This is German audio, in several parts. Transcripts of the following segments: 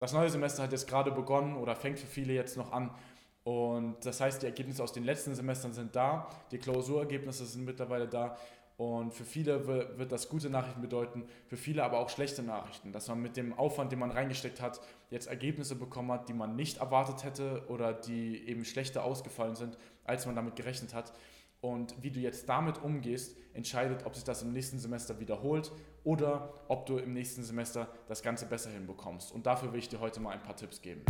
das neue Semester hat jetzt gerade begonnen oder fängt für viele jetzt noch an. Und das heißt, die Ergebnisse aus den letzten Semestern sind da, die Klausurergebnisse sind mittlerweile da. Und für viele wird das gute Nachrichten bedeuten, für viele aber auch schlechte Nachrichten, dass man mit dem Aufwand, den man reingesteckt hat, jetzt Ergebnisse bekommen hat, die man nicht erwartet hätte oder die eben schlechter ausgefallen sind, als man damit gerechnet hat. Und wie du jetzt damit umgehst, entscheidet, ob sich das im nächsten Semester wiederholt oder ob du im nächsten Semester das Ganze besser hinbekommst. Und dafür will ich dir heute mal ein paar Tipps geben.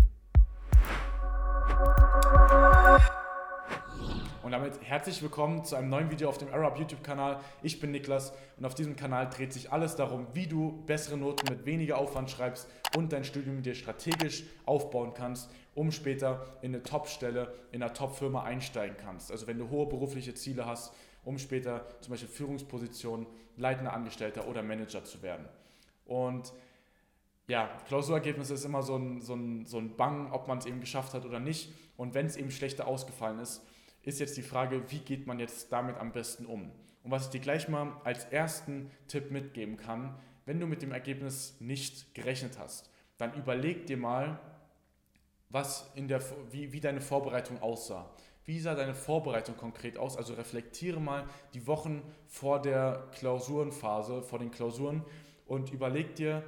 Und damit herzlich willkommen zu einem neuen Video auf dem Arab YouTube-Kanal. Ich bin Niklas und auf diesem Kanal dreht sich alles darum, wie du bessere Noten mit weniger Aufwand schreibst und dein Studium dir strategisch aufbauen kannst, um später in eine Top-Stelle, in einer Top-Firma einsteigen kannst. Also wenn du hohe berufliche Ziele hast, um später zum Beispiel Führungspositionen, leitender Angestellter oder Manager zu werden. Und ja, Klausurergebnis ist immer so ein, so ein, so ein Bang, ob man es eben geschafft hat oder nicht. Und wenn es eben schlechter ausgefallen ist, ist jetzt die Frage, wie geht man jetzt damit am besten um? Und was ich dir gleich mal als ersten Tipp mitgeben kann, wenn du mit dem Ergebnis nicht gerechnet hast, dann überleg dir mal, was in der, wie, wie deine Vorbereitung aussah. Wie sah deine Vorbereitung konkret aus? Also reflektiere mal die Wochen vor der Klausurenphase, vor den Klausuren und überleg dir,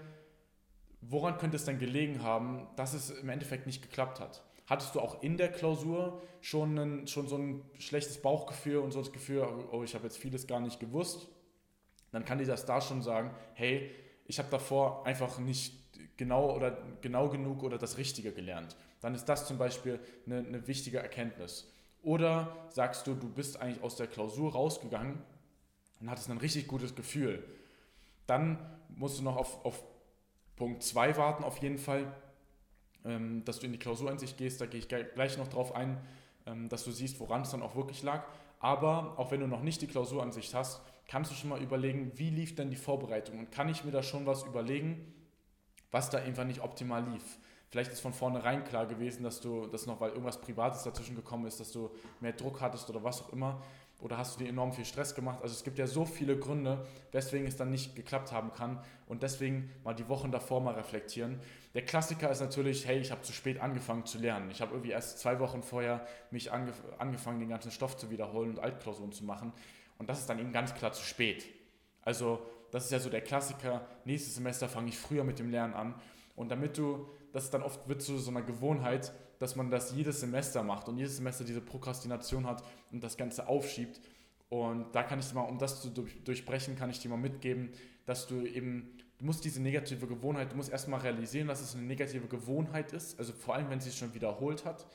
woran könnte es denn gelegen haben, dass es im Endeffekt nicht geklappt hat. Hattest du auch in der Klausur schon, ein, schon so ein schlechtes Bauchgefühl und so das Gefühl, oh, ich habe jetzt vieles gar nicht gewusst? Dann kann dir das da schon sagen, hey, ich habe davor einfach nicht genau oder genau genug oder das Richtige gelernt. Dann ist das zum Beispiel eine, eine wichtige Erkenntnis. Oder sagst du, du bist eigentlich aus der Klausur rausgegangen und hattest ein richtig gutes Gefühl. Dann musst du noch auf, auf Punkt 2 warten auf jeden Fall ähm, dass du in die Klausuransicht gehst, da gehe ich gleich noch drauf ein, ähm, dass du siehst, woran es dann auch wirklich lag. Aber auch wenn du noch nicht die Klausuransicht hast, kannst du schon mal überlegen, wie lief denn die Vorbereitung und kann ich mir da schon was überlegen, was da einfach nicht optimal lief. Vielleicht ist von vornherein klar gewesen, dass du das noch, weil irgendwas Privates dazwischen gekommen ist, dass du mehr Druck hattest oder was auch immer. Oder hast du dir enorm viel Stress gemacht? Also es gibt ja so viele Gründe, weswegen es dann nicht geklappt haben kann. Und deswegen mal die Wochen davor mal reflektieren. Der Klassiker ist natürlich, hey, ich habe zu spät angefangen zu lernen. Ich habe irgendwie erst zwei Wochen vorher mich angef angefangen, den ganzen Stoff zu wiederholen und Altklausuren zu machen. Und das ist dann eben ganz klar zu spät. Also das ist ja so der Klassiker. Nächstes Semester fange ich früher mit dem Lernen an. Und damit du, das dann oft wird zu so einer Gewohnheit, dass man das jedes Semester macht und jedes Semester diese Prokrastination hat und das Ganze aufschiebt. Und da kann ich mal, um das zu durchbrechen, kann ich dir mal mitgeben, dass du eben, du musst diese negative Gewohnheit, du musst erstmal realisieren, dass es eine negative Gewohnheit ist, also vor allem, wenn sie es schon wiederholt hat,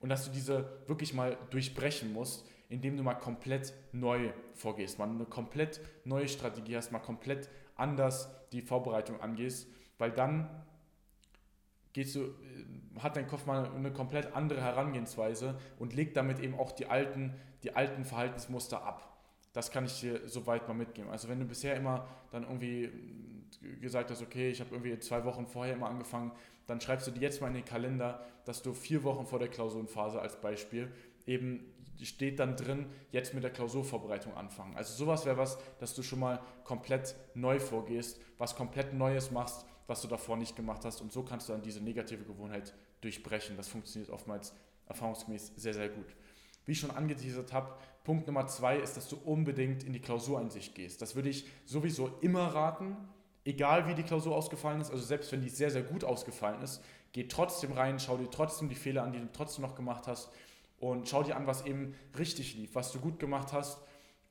und dass du diese wirklich mal durchbrechen musst, indem du mal komplett neu vorgehst, mal eine komplett neue Strategie hast, mal komplett anders die Vorbereitung angehst, weil dann gehst du, äh, hat dein Kopf mal eine komplett andere Herangehensweise und legt damit eben auch die alten, die alten Verhaltensmuster ab. Das kann ich dir soweit mal mitgeben. Also wenn du bisher immer dann irgendwie äh, gesagt hast, okay, ich habe irgendwie zwei Wochen vorher immer angefangen, dann schreibst du dir jetzt mal in den Kalender, dass du vier Wochen vor der Klausurenphase als Beispiel eben steht dann drin, jetzt mit der Klausurvorbereitung anfangen. Also sowas wäre was, dass du schon mal komplett neu vorgehst, was komplett Neues machst, was du davor nicht gemacht hast. Und so kannst du dann diese negative Gewohnheit durchbrechen. Das funktioniert oftmals erfahrungsgemäß sehr, sehr gut. Wie ich schon angeteasert habe, Punkt Nummer zwei ist, dass du unbedingt in die Klausureinsicht gehst. Das würde ich sowieso immer raten, egal wie die Klausur ausgefallen ist. Also selbst wenn die sehr, sehr gut ausgefallen ist, geh trotzdem rein, schau dir trotzdem die Fehler an, die du trotzdem noch gemacht hast und schau dir an, was eben richtig lief, was du gut gemacht hast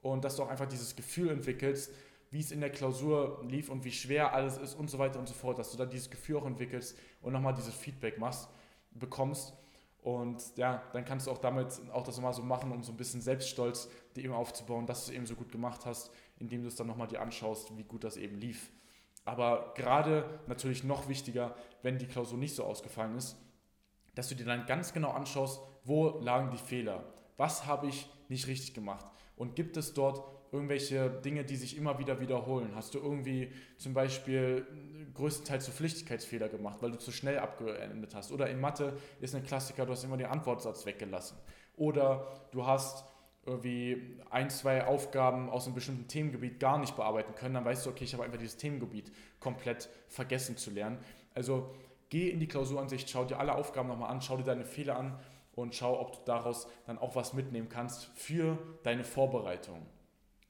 und dass du auch einfach dieses Gefühl entwickelst, wie es in der Klausur lief und wie schwer alles ist und so weiter und so fort, dass du da dieses Gefühl auch entwickelst und nochmal dieses Feedback machst, bekommst. Und ja, dann kannst du auch damit auch das nochmal so machen, um so ein bisschen Selbststolz dir eben aufzubauen, dass du es eben so gut gemacht hast, indem du es dann nochmal dir anschaust, wie gut das eben lief. Aber gerade natürlich noch wichtiger, wenn die Klausur nicht so ausgefallen ist, dass du dir dann ganz genau anschaust, wo lagen die Fehler, was habe ich nicht richtig gemacht und gibt es dort irgendwelche Dinge, die sich immer wieder wiederholen? Hast du irgendwie zum Beispiel größtenteils so Flüchtigkeitsfehler gemacht, weil du zu schnell abgeendet hast? Oder in Mathe ist ein Klassiker, du hast immer den Antwortsatz weggelassen. Oder du hast irgendwie ein, zwei Aufgaben aus einem bestimmten Themengebiet gar nicht bearbeiten können, dann weißt du, okay, ich habe einfach dieses Themengebiet komplett vergessen zu lernen. Also geh in die Klausuransicht, schau dir alle Aufgaben nochmal an, schau dir deine Fehler an und schau, ob du daraus dann auch was mitnehmen kannst für deine Vorbereitung.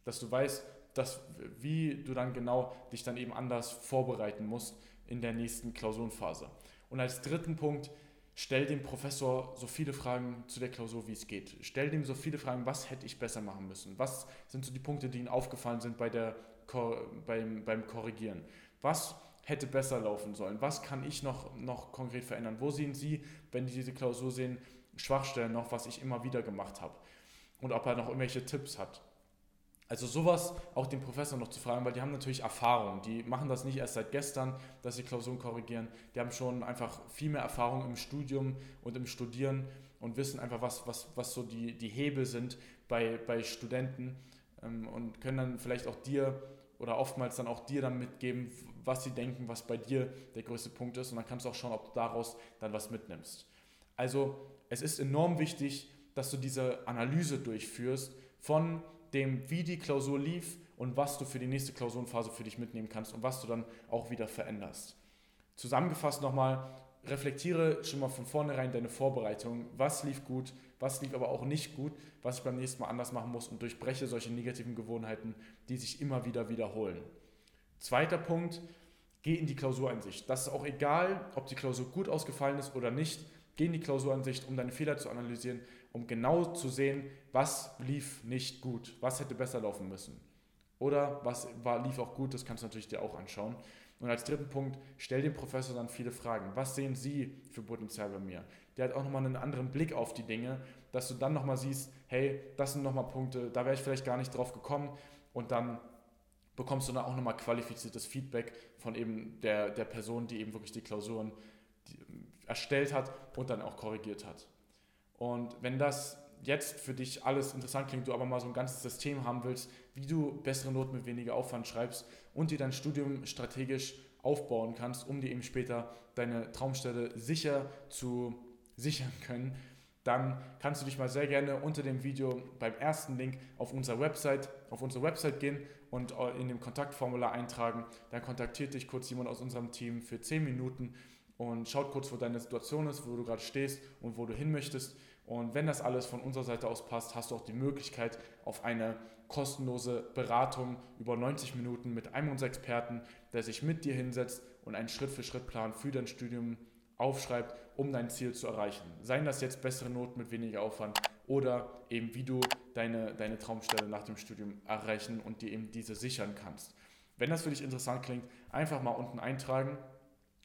Dass du weißt, dass, wie du dann genau dich dann eben anders vorbereiten musst in der nächsten Klausurenphase. Und als dritten Punkt, stell dem Professor so viele Fragen zu der Klausur, wie es geht. Stell dem so viele Fragen, was hätte ich besser machen müssen? Was sind so die Punkte, die Ihnen aufgefallen sind bei der, beim, beim Korrigieren? Was hätte besser laufen sollen? Was kann ich noch, noch konkret verändern? Wo sehen Sie, wenn Sie diese Klausur sehen, Schwachstellen noch, was ich immer wieder gemacht habe? Und ob er noch irgendwelche Tipps hat. Also sowas auch den Professor noch zu fragen, weil die haben natürlich Erfahrung. Die machen das nicht erst seit gestern, dass sie Klausuren korrigieren. Die haben schon einfach viel mehr Erfahrung im Studium und im Studieren und wissen einfach, was, was, was so die, die Hebel sind bei, bei Studenten ähm, und können dann vielleicht auch dir oder oftmals dann auch dir dann mitgeben, was sie denken, was bei dir der größte Punkt ist. Und dann kannst du auch schauen, ob du daraus dann was mitnimmst. Also es ist enorm wichtig, dass du diese Analyse durchführst von dem, wie die Klausur lief und was du für die nächste Klausurenphase für dich mitnehmen kannst und was du dann auch wieder veränderst. Zusammengefasst nochmal, reflektiere schon mal von vornherein deine Vorbereitung. Was lief gut, was lief aber auch nicht gut, was ich beim nächsten Mal anders machen muss und durchbreche solche negativen Gewohnheiten, die sich immer wieder wiederholen. Zweiter Punkt, geh in die Klausureinsicht. Das ist auch egal, ob die Klausur gut ausgefallen ist oder nicht. Geh in die Klausuransicht, um deine Fehler zu analysieren, um genau zu sehen, was lief nicht gut, was hätte besser laufen müssen. Oder was war, lief auch gut, das kannst du natürlich dir auch anschauen. Und als dritten Punkt, stell dem Professor dann viele Fragen. Was sehen Sie für Potenzial bei mir? Der hat auch nochmal einen anderen Blick auf die Dinge, dass du dann nochmal siehst, hey, das sind nochmal Punkte, da wäre ich vielleicht gar nicht drauf gekommen. Und dann bekommst du dann auch nochmal qualifiziertes Feedback von eben der, der Person, die eben wirklich die Klausuren erstellt hat und dann auch korrigiert hat. Und wenn das jetzt für dich alles interessant klingt, du aber mal so ein ganzes System haben willst, wie du bessere Noten mit weniger Aufwand schreibst und dir dein Studium strategisch aufbauen kannst, um dir eben später deine Traumstelle sicher zu sichern können, dann kannst du dich mal sehr gerne unter dem Video beim ersten Link auf unserer Website, auf unsere Website gehen und in dem Kontaktformular eintragen. Dann kontaktiert dich kurz jemand aus unserem Team für 10 Minuten und schaut kurz, wo deine Situation ist, wo du gerade stehst und wo du hin möchtest. Und wenn das alles von unserer Seite aus passt, hast du auch die Möglichkeit auf eine kostenlose Beratung über 90 Minuten mit einem unserer Experten, der sich mit dir hinsetzt und einen Schritt-für-Schritt-Plan für dein Studium aufschreibt, um dein Ziel zu erreichen. Seien das jetzt bessere Noten mit weniger Aufwand oder eben wie du deine, deine Traumstelle nach dem Studium erreichen und dir eben diese sichern kannst. Wenn das für dich interessant klingt, einfach mal unten eintragen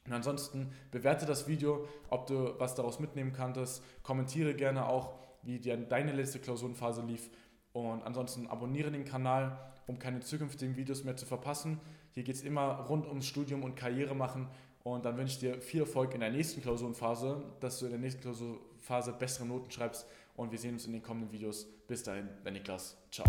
und ansonsten bewerte das Video, ob du was daraus mitnehmen kanntest. Kommentiere gerne auch, wie dir deine letzte Klausurenphase lief. Und ansonsten abonniere den Kanal, um keine zukünftigen Videos mehr zu verpassen. Hier geht es immer rund ums Studium und Karriere machen. Und dann wünsche ich dir viel Erfolg in der nächsten Klausurenphase, dass du in der nächsten Klausurenphase bessere Noten schreibst. Und wir sehen uns in den kommenden Videos. Bis dahin, dein Niklas. Ciao.